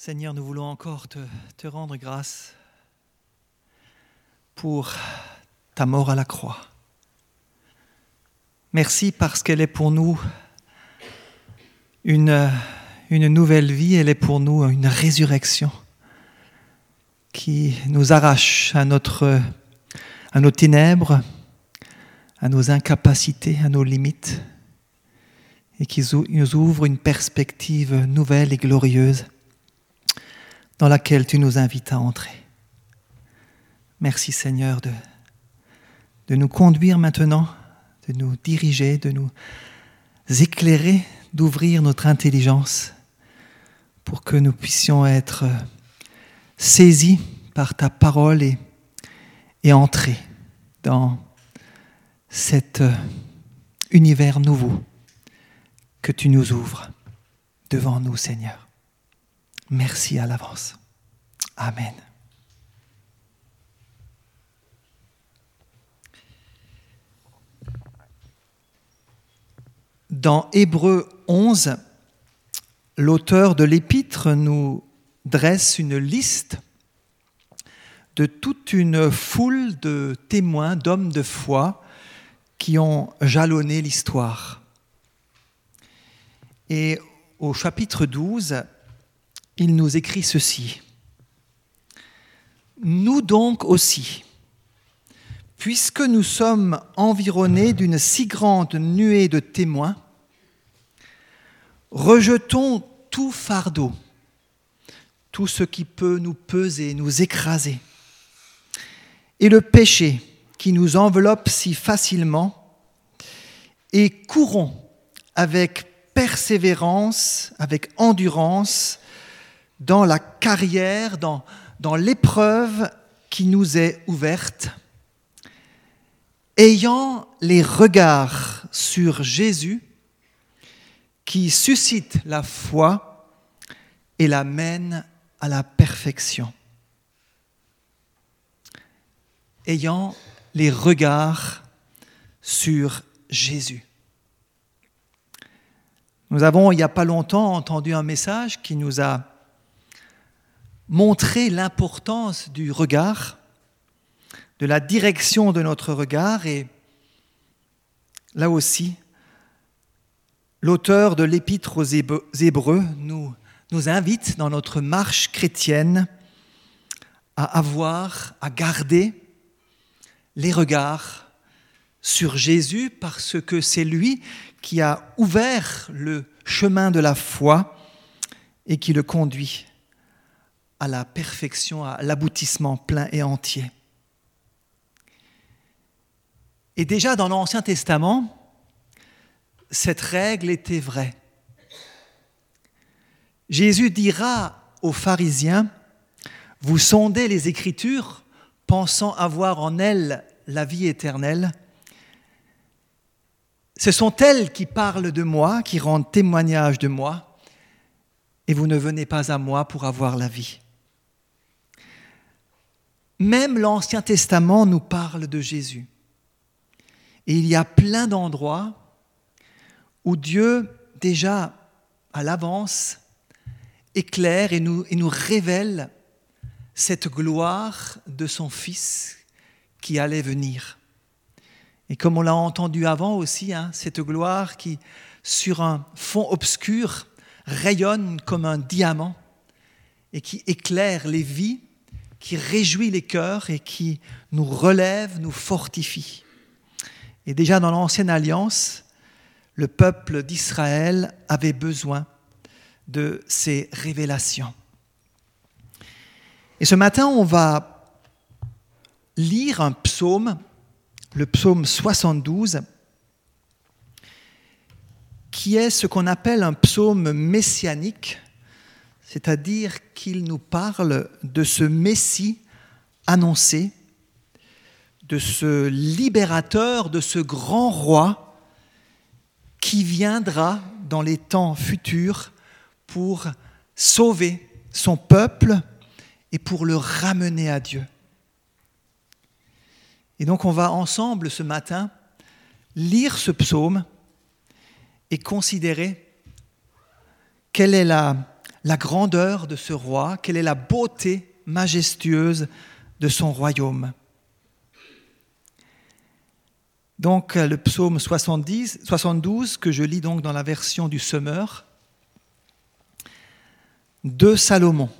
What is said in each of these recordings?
Seigneur, nous voulons encore te, rendre grâce pour ta mort à la croix. Merci parce qu'elle est pour nous une, une nouvelle vie, elle est pour nous une résurrection qui nous arrache à, notre, à nos ténèbres, à nos incapacités, à nos limites, et qui nous ouvre une perspective nouvelle et glorieuse dans laquelle tu nous invites à entrer. Merci Seigneur de, nous conduire maintenant, de nous diriger, de nous éclairer, d'ouvrir notre intelligence pour que nous puissions être saisis par ta parole et, et entrer dans cet univers nouveau que tu nous ouvres devant nous, Seigneur. Merci à l'avance. Amen. Dans Hébreu 11, l'auteur de l'épître nous dresse une liste de toute une foule de témoins, d'hommes de foi qui ont jalonné l'histoire. Et au chapitre 12, il nous écrit ceci. Nous donc aussi, puisque nous sommes environnés d'une si grande nuée de témoins, rejetons tout fardeau, tout ce qui peut nous peser, nous écraser, et le péché qui nous enveloppe si facilement, et courons avec persévérance, avec endurance, dans la carrière, dans, dans l'épreuve qui nous est ouverte, ayant les regards sur Jésus qui suscite la foi et la mène à la perfection. Ayant les regards sur Jésus. Nous avons, il n'y a pas longtemps, entendu un message qui nous a montrer l'importance du regard, de la direction de notre regard et là aussi, l'auteur de l'épître aux Hébreux nous, invite dans notre marche chrétienne à avoir, à garder les regards sur Jésus parce que c'est lui qui a ouvert le chemin de la foi et qui le conduit à la perfection, à l'aboutissement plein et entier. Et déjà dans l'Ancien Testament, cette règle était vraie. Jésus dira aux pharisiens, vous sondez les Écritures, pensant avoir en elles la vie éternelle. Ce sont elles qui parlent de moi, qui rendent témoignage de moi, et vous ne venez pas à moi pour avoir la vie. Même l'Ancien Testament nous parle de Jésus. Et il y a plein d'endroits où Dieu, déjà à l'avance, éclaire et nous, révèle cette gloire de son Fils qui allait venir. Et comme on l'a entendu avant aussi, hein, cette gloire qui, sur un fond obscur, rayonne comme un diamant et qui éclaire les vies qui réjouit les cœurs et qui nous relève, nous fortifie. Et déjà dans l'Ancienne Alliance, le peuple d'Israël avait besoin de ces révélations. Et ce matin, on va lire un psaume, le psaume 72, qui est ce qu'on appelle un psaume messianique, c'est-à-dire qu'il nous parle de ce Messie annoncé, de ce libérateur, de ce grand roi qui viendra dans les temps futurs pour sauver son peuple et pour le ramener à Dieu. Et donc on va ensemble ce matin lire ce psaume et considérer quelle est la la grandeur de ce roi, quelle est la beauté majestueuse de son royaume. Donc le psaume 70, 72, que je lis donc dans la version du Semeur, de Salomon.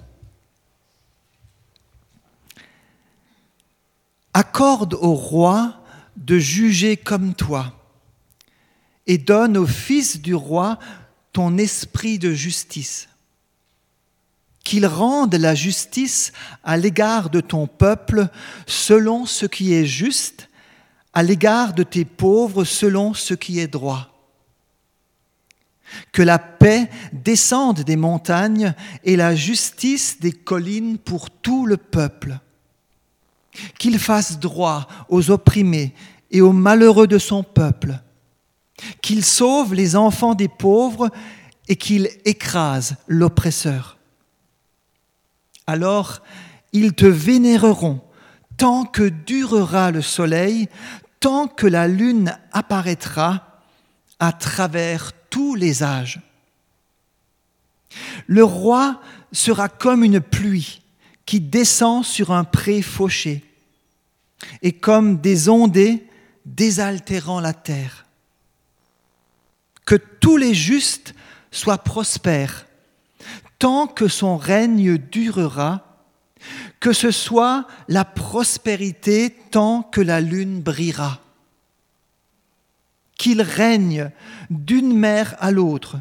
Accorde au roi de juger comme toi et donne au fils du roi ton esprit de justice. Qu'il rende la justice à l'égard de ton peuple selon ce qui est juste, à l'égard de tes pauvres selon ce qui est droit. Que la paix descende des montagnes et la justice des collines pour tout le peuple. Qu'il fasse droit aux opprimés et aux malheureux de son peuple qu'il sauve les enfants des pauvres et qu'il écrase l'oppresseur. Alors ils te vénéreront tant que durera le soleil, tant que la lune apparaîtra à travers tous les âges. Le roi sera comme une pluie qui descend sur un pré fauché et comme des ondées désaltérant la terre que tous les justes soient prospères, tant que son règne durera, que ce soit la prospérité tant que la lune brillera. Qu'il règne d'une mer à l'autre,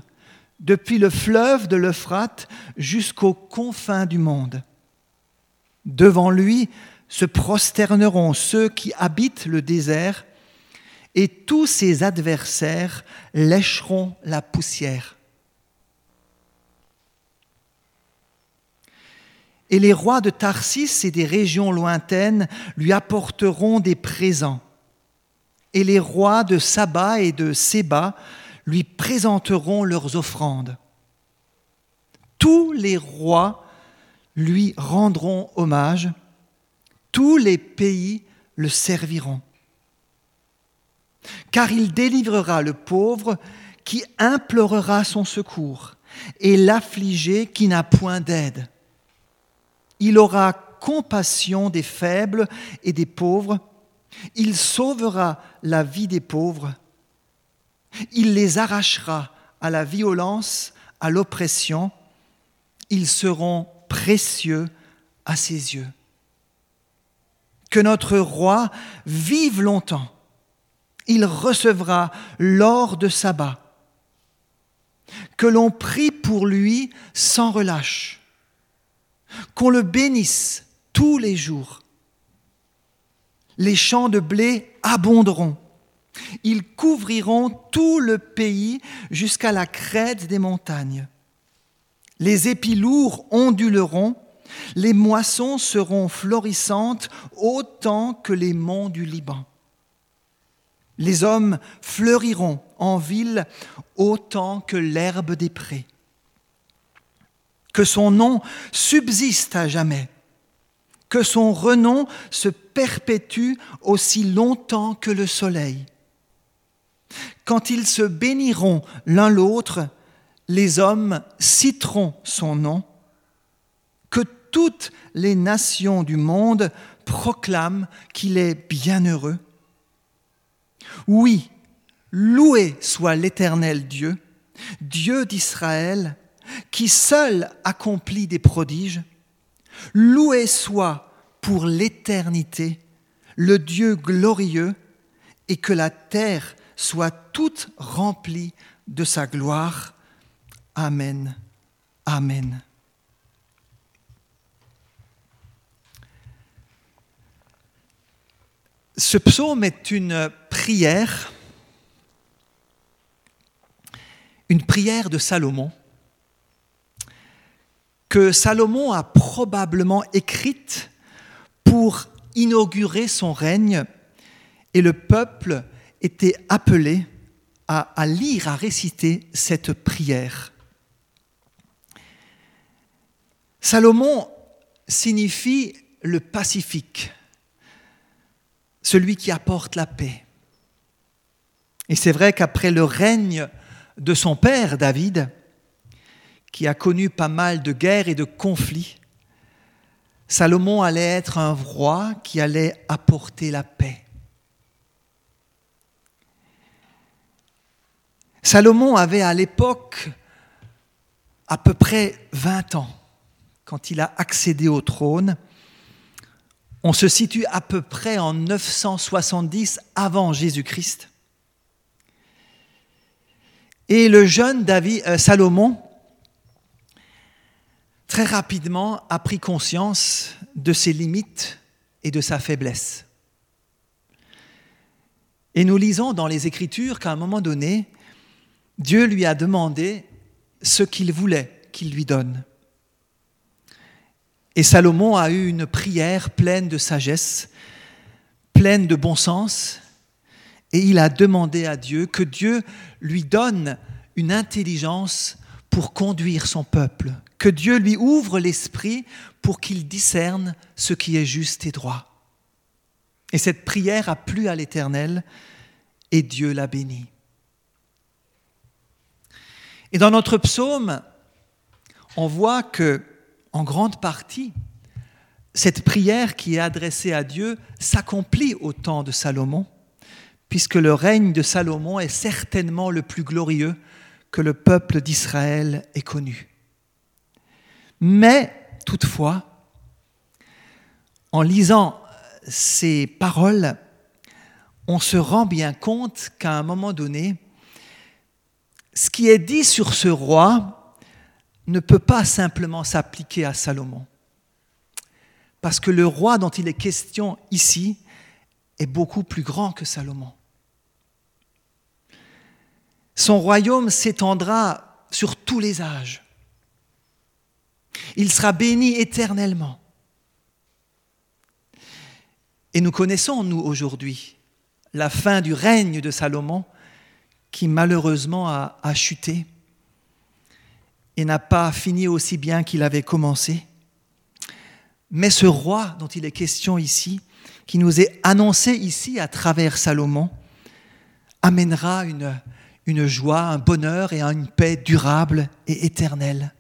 depuis le fleuve de l'Euphrate jusqu'aux confins du monde. Devant lui se prosterneront ceux qui habitent le désert et tous ses adversaires lécheront la poussière. Et les rois de Tarsis et des régions lointaines lui apporteront des présents. Et les rois de Saba et de Séba lui présenteront leurs offrandes. Tous les rois lui rendront hommage, tous les pays le serviront car il délivrera le pauvre qui implorera son secours et l'affligé qui n'a point d'aide. Il aura compassion des faibles et des pauvres, il sauvera la vie des pauvres, il les arrachera à la violence, à l'oppression, ils seront précieux à ses yeux. Que notre roi vive longtemps il recevra l'or de sabbat. Que l'on prie pour lui sans relâche. Qu'on le bénisse tous les jours. Les champs de blé abonderont. Ils couvriront tout le pays jusqu'à la crête des montagnes. Les épis lourds onduleront, les moissons seront florissantes autant que les monts du Liban. Les hommes fleuriront en ville autant que l'herbe des prés. Que son nom subsiste à jamais, que son renom se perpétue aussi longtemps que le soleil. Quand ils se béniront l'un l'autre, les hommes citeront son nom, que toutes les nations du monde proclament qu'il est bienheureux oui, loué soit l'Éternel Dieu, Dieu d'Israël, qui seul accomplit des prodiges. Loué soit pour l'éternité le Dieu glorieux, et que la terre soit toute remplie de sa gloire. Amen. Amen. Ce psaume est une prière, une prière de Salomon, que Salomon a probablement écrite pour inaugurer son règne, et le peuple était appelé à, lire, à réciter cette prière. Salomon signifie le pacifique celui qui apporte la paix. Et c'est vrai qu'après le règne de son père David, qui a connu pas mal de guerres et de conflits, Salomon allait être un roi qui allait apporter la paix. Salomon avait à l'époque à peu près 20 ans quand il a accédé au trône. On se situe à peu près en 970 avant Jésus-Christ. Et le jeune David, euh, Salomon, très rapidement, a pris conscience de ses limites et de sa faiblesse. Et nous lisons dans les Écritures qu'à un moment donné, Dieu lui a demandé ce qu'il voulait qu'il lui donne. Et Salomon a eu une prière pleine de sagesse, pleine de bon sens, et il a demandé à Dieu que Dieu lui donne une intelligence pour conduire son peuple, que Dieu lui ouvre l'esprit pour qu'il discerne ce qui est juste et droit. Et cette prière a plu à l'Éternel et Dieu l'a béni. Et dans notre psaume, on voit que, en grande partie, cette prière qui est adressée à Dieu s'accomplit au temps de Salomon, puisque le règne de Salomon est certainement le plus glorieux que le peuple d'Israël ait connu. Mais, toutefois, en lisant ces paroles, on se rend bien compte qu'à un moment donné, ce qui est dit sur ce roi ne peut pas simplement s'appliquer à Salomon. Parce que le roi dont il est question ici est beaucoup plus grand que Salomon. Son royaume s'étendra sur tous les âges. Il sera béni éternellement. Et nous connaissons, nous, aujourd'hui, la fin du règne de Salomon qui malheureusement a, chuté et n'a pas fini aussi bien qu'il avait commencé. Mais ce roi dont il est question ici, qui nous est annoncé ici à travers Salomon, amènera une, une joie, un bonheur et une paix durable et éternelle.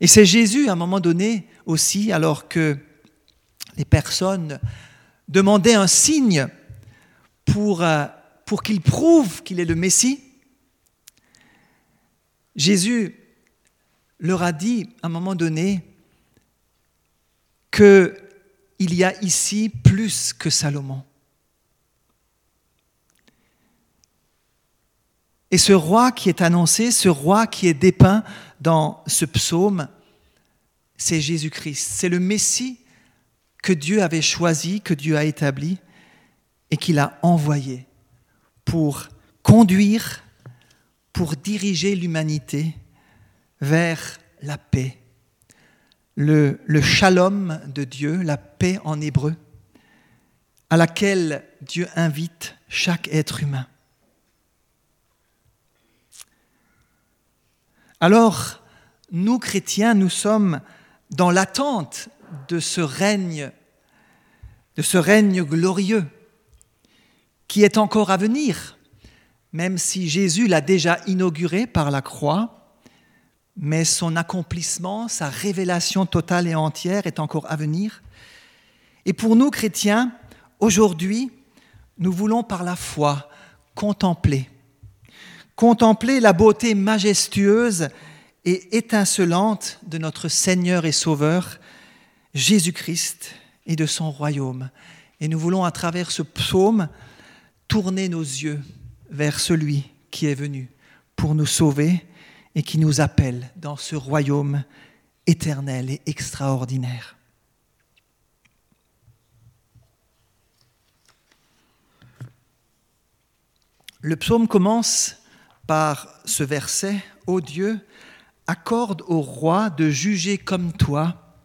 Et c'est Jésus, à un moment donné aussi, alors que les personnes demandaient un signe pour euh, qu'il prouve qu'il est le Messie, Jésus leur a dit à un moment donné qu'il y a ici plus que Salomon. Et ce roi qui est annoncé, ce roi qui est dépeint dans ce psaume, c'est Jésus-Christ. C'est le Messie que Dieu avait choisi, que Dieu a établi et qu'il a envoyé pour conduire, pour diriger l'humanité vers la paix. Le, le shalom de Dieu, la paix en hébreu, à laquelle Dieu invite chaque être humain. Alors, nous chrétiens, nous sommes dans l'attente de ce règne, de ce règne glorieux qui est encore à venir, même si Jésus l'a déjà inauguré par la croix, mais son accomplissement, sa révélation totale et entière est encore à venir. Et pour nous chrétiens, aujourd'hui, nous voulons par la foi contempler, contempler la beauté majestueuse et étincelante de notre Seigneur et Sauveur, Jésus-Christ, et de son royaume. Et nous voulons, à travers ce psaume, tourner nos yeux vers celui qui est venu pour nous sauver et qui nous appelle dans ce royaume éternel et extraordinaire. Le psaume commence par ce verset, Ô Dieu, accorde au roi de juger comme toi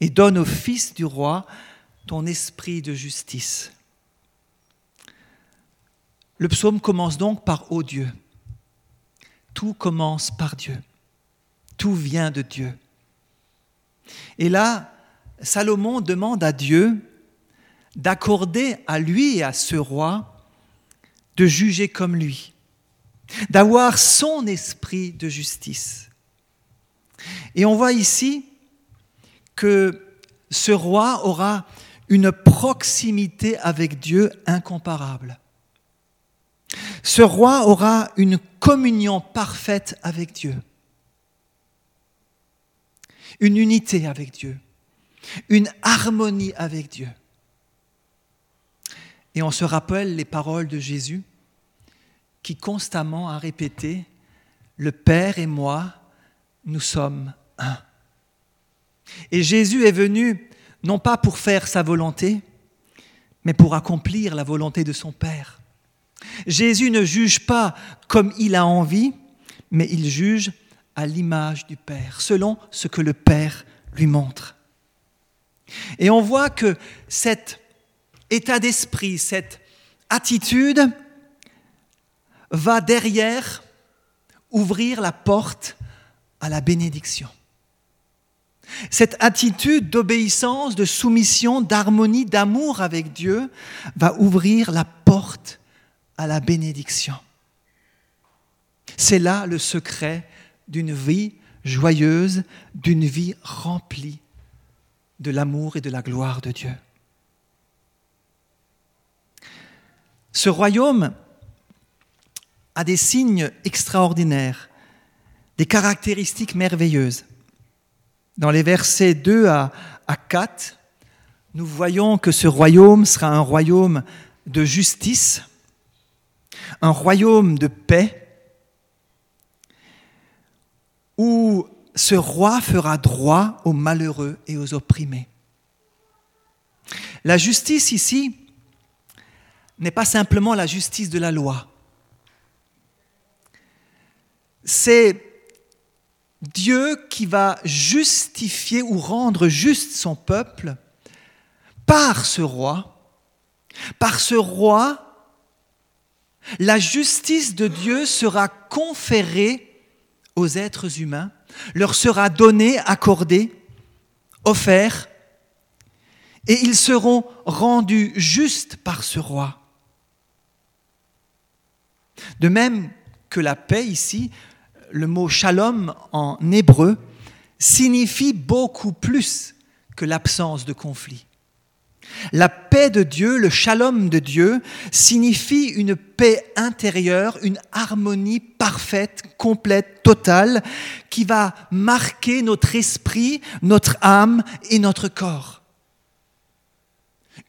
et donne au fils du roi ton esprit de justice. Le psaume commence donc par Ô Dieu. Tout commence par Dieu. Tout vient de Dieu. Et là, Salomon demande à Dieu d'accorder à lui et à ce roi de juger comme lui. D'avoir son esprit de justice. Et on voit ici que ce roi aura une proximité avec Dieu incomparable. Ce roi aura une communion parfaite avec Dieu, une unité avec Dieu, une harmonie avec Dieu. Et on se rappelle les paroles de Jésus qui constamment a répété, le Père et moi, nous sommes un. Et Jésus est venu non pas pour faire sa volonté, mais pour accomplir la volonté de son Père. Jésus ne juge pas comme il a envie, mais il juge à l'image du Père, selon ce que le Père lui montre. Et on voit que cet état d'esprit, cette attitude va derrière ouvrir la porte à la bénédiction. Cette attitude d'obéissance, de soumission, d'harmonie, d'amour avec Dieu va ouvrir la porte à la bénédiction. C'est là le secret d'une vie joyeuse, d'une vie remplie de l'amour et de la gloire de Dieu. Ce royaume a des signes extraordinaires, des caractéristiques merveilleuses. Dans les versets 2 à, 4, nous voyons que ce royaume sera un royaume de justice, un royaume de paix, où ce roi fera droit aux malheureux et aux opprimés. La justice ici n'est pas simplement la justice de la loi. C'est Dieu qui va justifier ou rendre juste son peuple par ce roi. Par ce roi, la justice de Dieu sera conférée aux êtres humains, leur sera donnée, accordée, offerte, et ils seront rendus justes par ce roi. De même que la paix ici le mot shalom en hébreu signifie beaucoup plus que l'absence de conflit. La paix de Dieu, le shalom de Dieu, signifie une paix intérieure, une harmonie parfaite, complète, totale, qui va marquer notre esprit, notre âme et notre corps.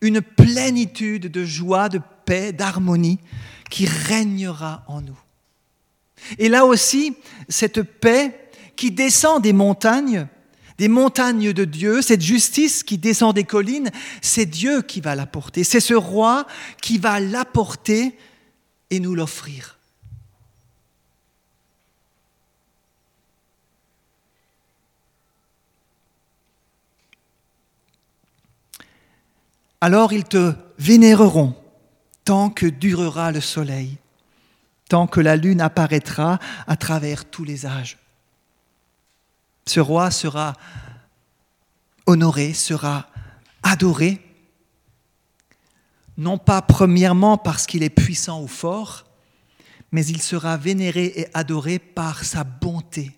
Une plénitude de joie, de paix, d'harmonie qui régnera en nous. Et là aussi, cette paix qui descend des montagnes, des montagnes de Dieu, cette justice qui descend des collines, c'est Dieu qui va l'apporter. C'est ce roi qui va l'apporter et nous l'offrir. Alors ils te vénéreront tant que durera le soleil tant que la lune apparaîtra à travers tous les âges. Ce roi sera honoré, sera adoré, non pas premièrement parce qu'il est puissant ou fort, mais il sera vénéré et adoré par sa bonté,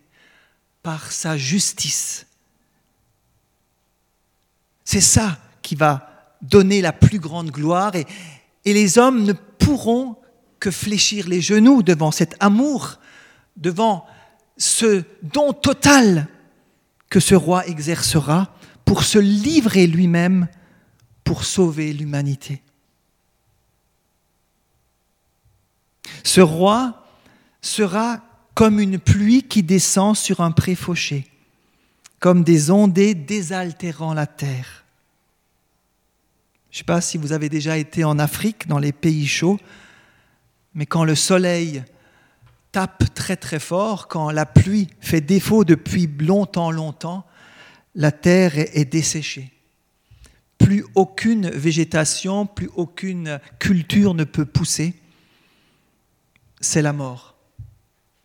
par sa justice. C'est ça qui va donner la plus grande gloire et, les hommes ne pourront que fléchir les genoux devant cet amour, devant ce don total que ce roi exercera pour se livrer lui-même pour sauver l'humanité. Ce roi sera comme une pluie qui descend sur un pré fauché, comme des ondées désaltérant la terre. Je ne sais pas si vous avez déjà été en Afrique, dans les pays chauds, mais quand le soleil tape très très fort, quand la pluie fait défaut depuis longtemps, longtemps, la terre est desséchée. Plus aucune végétation, plus aucune culture ne peut pousser. C'est la mort,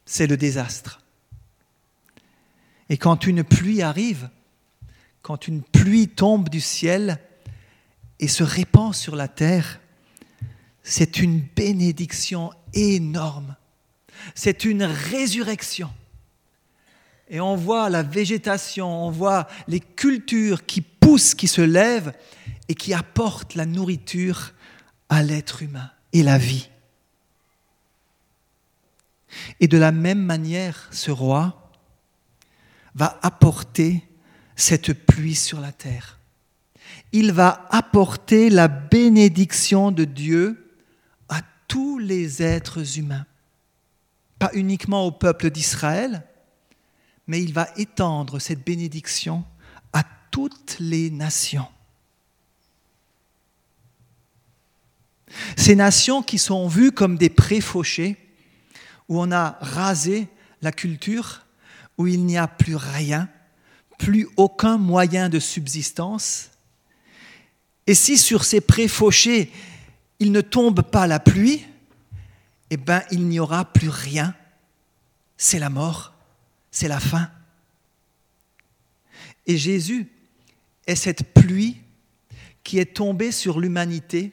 c'est le désastre. Et quand une pluie arrive, quand une pluie tombe du ciel et se répand sur la terre, c'est une bénédiction énorme. c'est une résurrection. Et on voit la végétation, on voit les cultures qui poussent, qui se lèvent et qui apportent la nourriture à l'être humain et la vie. Et de la même manière, ce roi va apporter cette pluie sur la terre. Il va apporter la bénédiction de Dieu tous les êtres humains. Pas uniquement au peuple d'Israël, mais il va étendre cette bénédiction à toutes les nations. Ces nations qui sont vues comme des préfauchés, où on a rasé la culture, où il n'y a plus rien, plus aucun moyen de subsistance. Et si sur ces préfauchés, il ne tombe pas la pluie, eh bien, il n'y aura plus rien. C'est la mort, c'est la fin. Et Jésus est cette pluie qui est tombée sur l'humanité,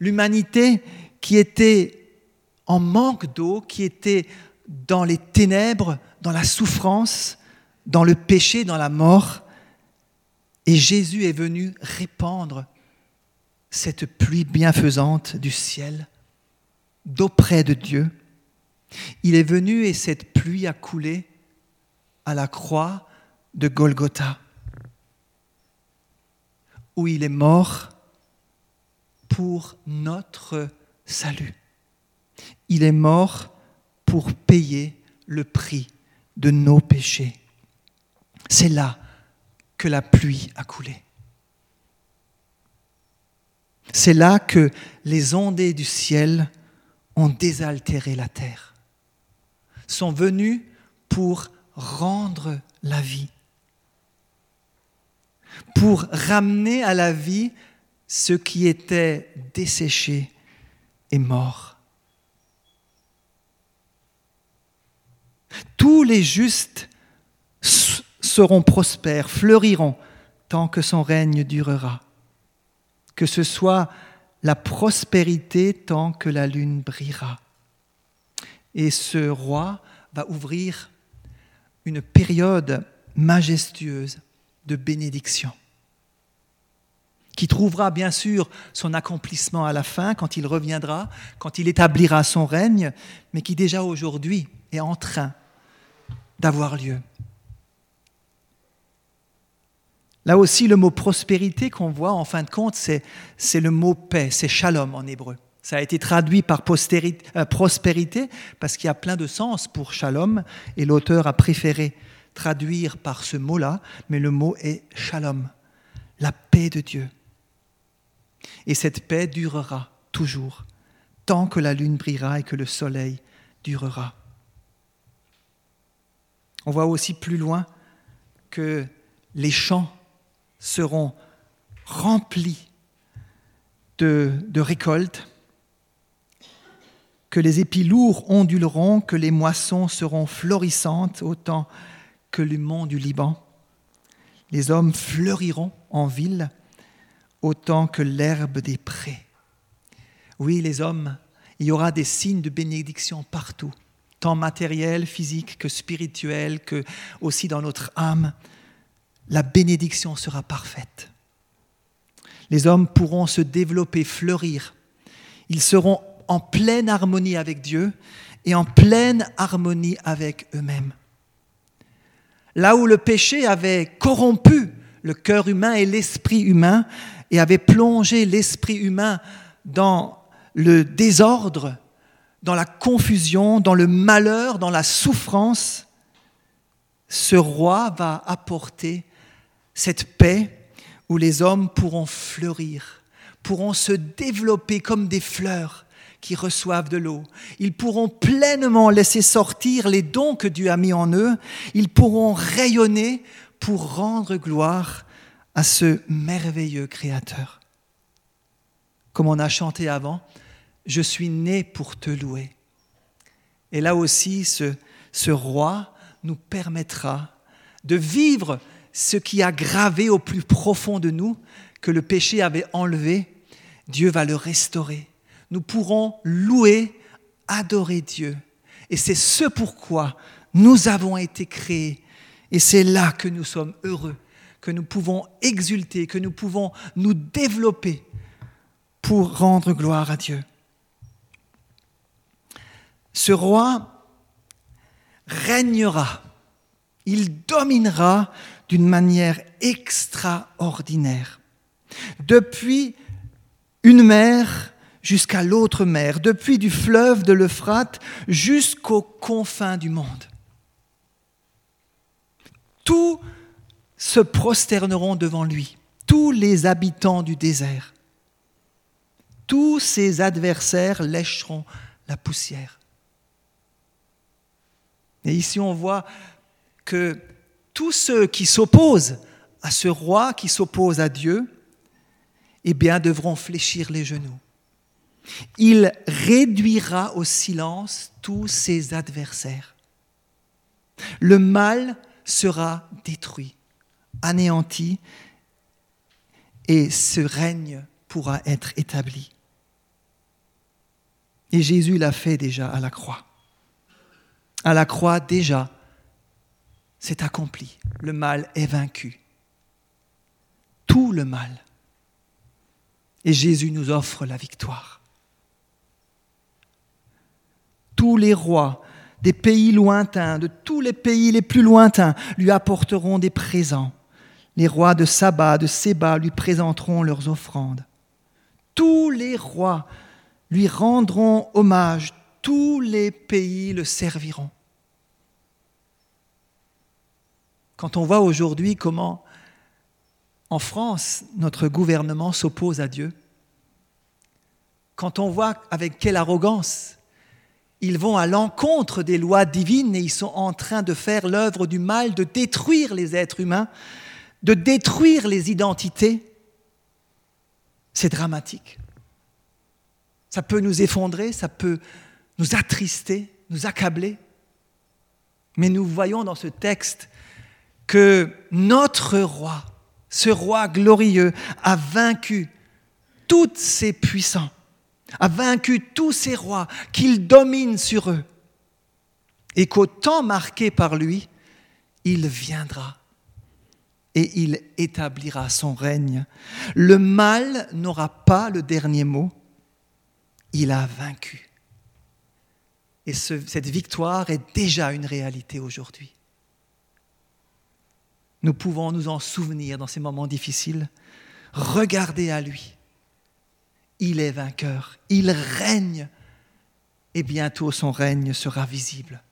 l'humanité qui était en manque d'eau, qui était dans les ténèbres, dans la souffrance, dans le péché, dans la mort. Et Jésus est venu répandre cette pluie bienfaisante du ciel, d'auprès de Dieu. Il est venu et cette pluie a coulé à la croix de Golgotha, où il est mort pour notre salut. Il est mort pour payer le prix de nos péchés. C'est là que la pluie a coulé. C'est là que les ondées du ciel ont désaltéré la terre, sont venues pour rendre la vie, pour ramener à la vie ce qui était desséché et mort. Tous les justes seront prospères, fleuriront tant que son règne durera. Que ce soit la prospérité tant que la lune brillera. Et ce roi va ouvrir une période majestueuse de bénédiction, qui trouvera bien sûr son accomplissement à la fin, quand il reviendra, quand il établira son règne, mais qui déjà aujourd'hui est en train d'avoir lieu. Là aussi, le mot prospérité qu'on voit, en fin de compte, c'est, le mot paix, c'est shalom en hébreu. Ça a été traduit par euh, prospérité parce qu'il y a plein de sens pour shalom et l'auteur a préféré traduire par ce mot-là, mais le mot est shalom, la paix de Dieu. Et cette paix durera toujours, tant que la lune brillera et que le soleil durera. On voit aussi plus loin que les champs seront remplis de, récoltes, que les épis lourds onduleront, que les moissons seront florissantes autant que le mont du Liban. Les hommes fleuriront en ville autant que l'herbe des prés. Oui, les hommes, il y aura des signes de bénédiction partout tant matériel, physique que spirituel, que aussi dans notre âme, la bénédiction sera parfaite. Les hommes pourront se développer, fleurir. Ils seront en pleine harmonie avec Dieu et en pleine harmonie avec eux-mêmes. Là où le péché avait corrompu le cœur humain et l'esprit humain et avait plongé l'esprit humain dans le désordre, dans la confusion, dans le malheur, dans la souffrance, ce roi va apporter cette paix où les hommes pourront fleurir, pourront se développer comme des fleurs qui reçoivent de l'eau. Ils pourront pleinement laisser sortir les dons que Dieu a mis en eux. Ils pourront rayonner pour rendre gloire à ce merveilleux Créateur. Comme on a chanté avant, je suis né pour te louer. Et là aussi, ce, ce roi nous permettra de vivre ce qui a gravé au plus profond de nous, que le péché avait enlevé. Dieu va le restaurer. Nous pourrons louer, adorer Dieu Et c'est ce pourquoi nous avons été créés. Et c'est là que nous sommes heureux, que nous pouvons exulter, que nous pouvons nous développer pour rendre gloire à Dieu. Ce roi régnera, il dominera d'une manière extraordinaire. Depuis une mer jusqu'à l'autre mer, depuis du fleuve de l'Euphrate jusqu'aux confins du monde. Tous se prosterneront devant lui, tous les habitants du désert. Tous ses adversaires lécheront la poussière. Et ici on voit que tous ceux qui s'opposent à ce roi, qui s'oppose à Dieu, eh bien, devront fléchir les genoux. Il réduira au silence tous ses adversaires. Le mal sera détruit, anéanti, et ce règne pourra être établi. Et Jésus l'a fait déjà à la croix. À la croix, déjà, c'est accompli. Le mal est vaincu. Tout le mal. Et Jésus nous offre la victoire. Tous les rois des pays lointains, de tous les pays les plus lointains, lui apporteront des présents. Les rois de Saba, de Séba lui présenteront leurs offrandes. Tous les rois lui rendront hommage, tous les pays le serviront. Quand on voit aujourd'hui comment en France notre gouvernement s'oppose à Dieu, quand on voit avec quelle arrogance ils vont à l'encontre des lois divines et ils sont en train de faire l'œuvre du mal, de détruire les êtres humains, de détruire les identités, c'est dramatique. Ça peut nous effondrer, ça peut nous attrister, nous accabler. Mais nous voyons dans ce texte que notre roi, ce roi glorieux, a vaincu tous ces puissants, a vaincu tous ces rois, qu'il domine sur eux, et qu'au temps marqué par lui, il viendra et il établira son règne. Le mal n'aura pas le dernier mot, il a vaincu. Et cette victoire est déjà une réalité aujourd'hui. Nous pouvons nous en souvenir dans ces moments difficiles. Regardez à lui. Il est vainqueur, il règne, et bientôt son règne sera visible.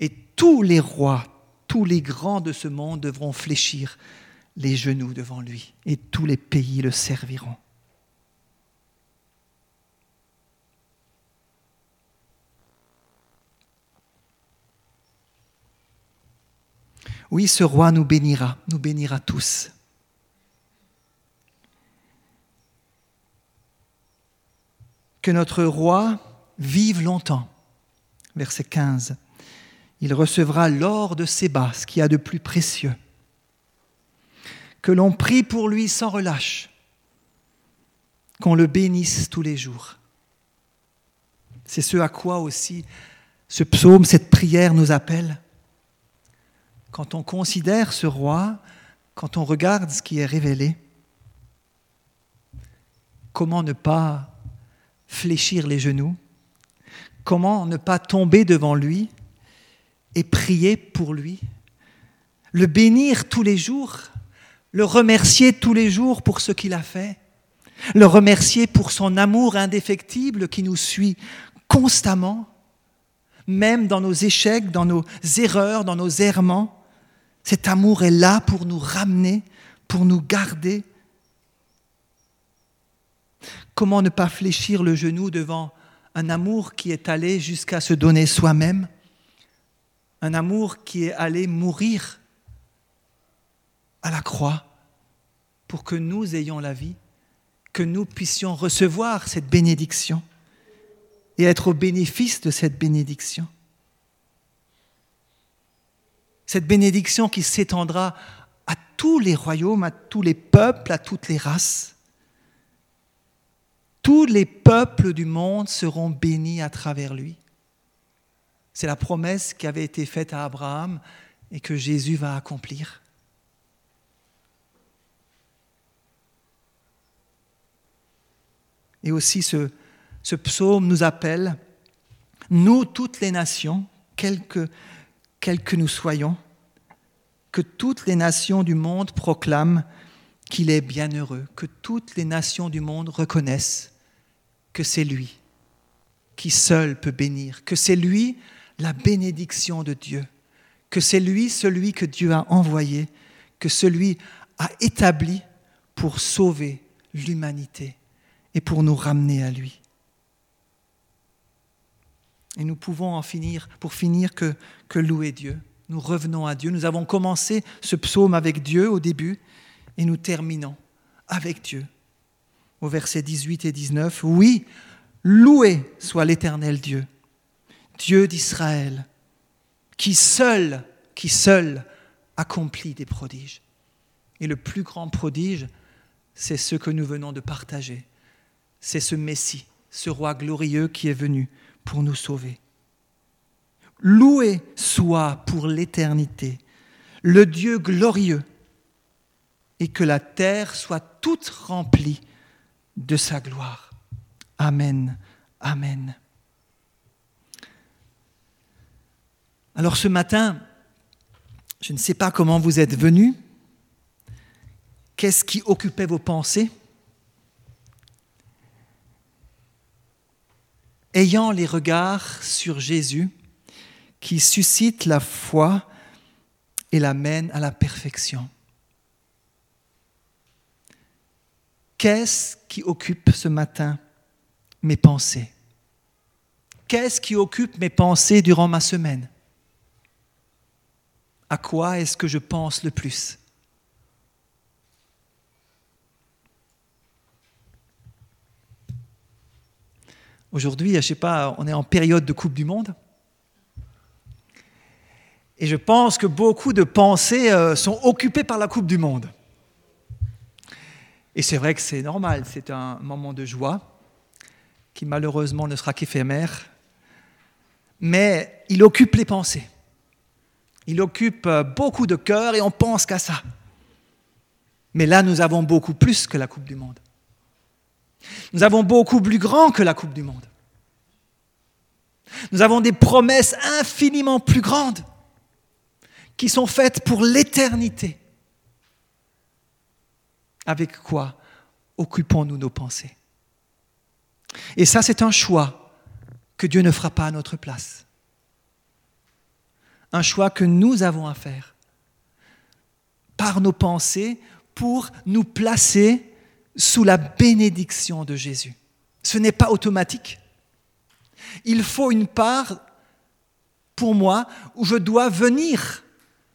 Et tous les rois, tous les grands de ce monde devront fléchir les genoux devant lui, et tous les pays le serviront. Oui, ce roi nous bénira, nous bénira tous. Que notre roi vive longtemps. Verset 15. Il recevra l'or de Séba, ce qu'il y a de plus précieux. Que l'on prie pour lui sans relâche. Qu'on le bénisse tous les jours. C'est ce à quoi aussi ce psaume, cette prière nous appelle quand on considère ce roi, quand on regarde ce qui est révélé, comment ne pas fléchir les genoux, comment ne pas tomber devant lui et prier pour lui, le bénir tous les jours, le remercier tous les jours pour ce qu'il a fait, le remercier pour son amour indéfectible qui nous suit constamment, même dans nos échecs, dans nos erreurs, dans nos errements, cet amour est là pour nous ramener, pour nous garder. Comment ne pas fléchir le genou devant un amour qui est allé jusqu'à se donner soi-même, un amour qui est allé mourir à la croix pour que nous ayons la vie, que nous puissions recevoir cette bénédiction et être au bénéfice de cette bénédiction cette bénédiction qui s'étendra à tous les royaumes, à tous les peuples, à toutes les races. Tous les peuples du monde seront bénis à travers lui. C'est la promesse qui avait été faite à Abraham et que Jésus va accomplir. Et aussi ce, psaume nous appelle, nous toutes les nations, quelles que, quelles que nous soyons, que toutes les nations du monde proclament qu'il est bienheureux, que toutes les nations du monde reconnaissent que c'est lui qui seul peut bénir, que c'est lui la bénédiction de Dieu, que c'est lui celui que Dieu a envoyé, que celui a établi pour sauver l'humanité et pour nous ramener à lui. Et nous pouvons en finir, pour finir, que, que louer Dieu. Nous revenons à Dieu. Nous avons commencé ce psaume avec Dieu au début et nous terminons avec Dieu. Au verset 18 et 19, oui, loué soit l'Éternel Dieu, Dieu d'Israël, qui seul, qui seul accomplit des prodiges. Et le plus grand prodige, c'est ce que nous venons de partager. C'est ce Messie, ce roi glorieux qui est venu pour nous sauver. Loué soit pour l'éternité le Dieu glorieux et que la terre soit toute remplie de sa gloire. Amen. Amen. Alors ce matin, je ne sais pas comment vous êtes venus. Qu'est-ce qui occupait vos pensées? Ayant les regards sur Jésus, qui suscite la foi et l'amène à la perfection. Qu'est-ce qui occupe ce matin mes pensées? Qu'est-ce qui occupe mes pensées durant ma semaine? À quoi est-ce que je pense le plus? Aujourd'hui, je ne sais pas, on est en période de Coupe du Monde. Et je pense que beaucoup de pensées euh, sont occupées par la Coupe du Monde. Et c'est vrai que c'est normal, c'est un moment de joie qui malheureusement ne sera qu'éphémère, mais il occupe les pensées. Il occupe euh, beaucoup de cœurs et on pense qu'à ça. Mais là, nous avons beaucoup plus que la Coupe du Monde. Nous avons beaucoup plus grand que la Coupe du Monde. Nous avons des promesses infiniment plus grandes qui sont faites pour l'éternité. Avec quoi occupons-nous nos pensées? Et ça, c'est un choix que Dieu ne fera pas à notre place. Un choix que nous avons à faire par nos pensées pour nous placer sous la bénédiction de Jésus. Ce n'est pas automatique. Il faut une part pour moi où je dois venir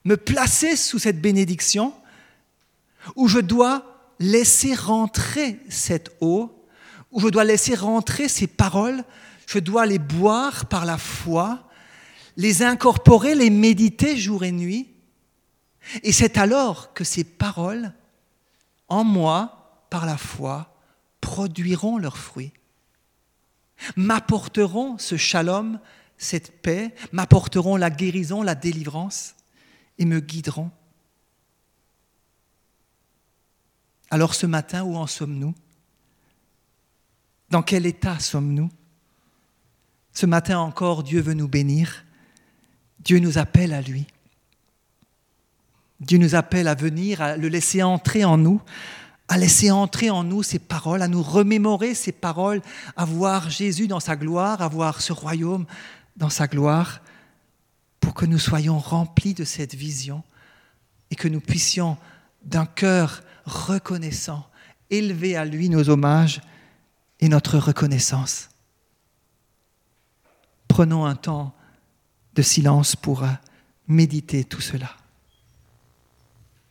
me placer sous cette bénédiction, où je dois laisser rentrer cette eau, où je dois laisser rentrer ces paroles, je dois les boire par la foi, les incorporer, les méditer jour et nuit. Et c'est alors que ces paroles, en moi, par la foi, produiront leurs fruits, m'apporteront ce shalom, cette paix, m'apporteront la guérison, la délivrance et me guideront. Alors ce matin, où en sommes-nous? Dans quel état sommes-nous? Ce matin encore, Dieu veut nous bénir. Dieu nous appelle à lui. Dieu nous appelle à venir, à le laisser entrer en nous, à laisser entrer en nous ces paroles, à nous remémorer ces paroles, à voir Jésus dans sa gloire, à voir ce royaume dans sa gloire pour que nous soyons remplis de cette vision et que nous puissions d'un cœur reconnaissant élever à lui nos hommages et notre reconnaissance. Prenons un temps de silence pour méditer tout cela.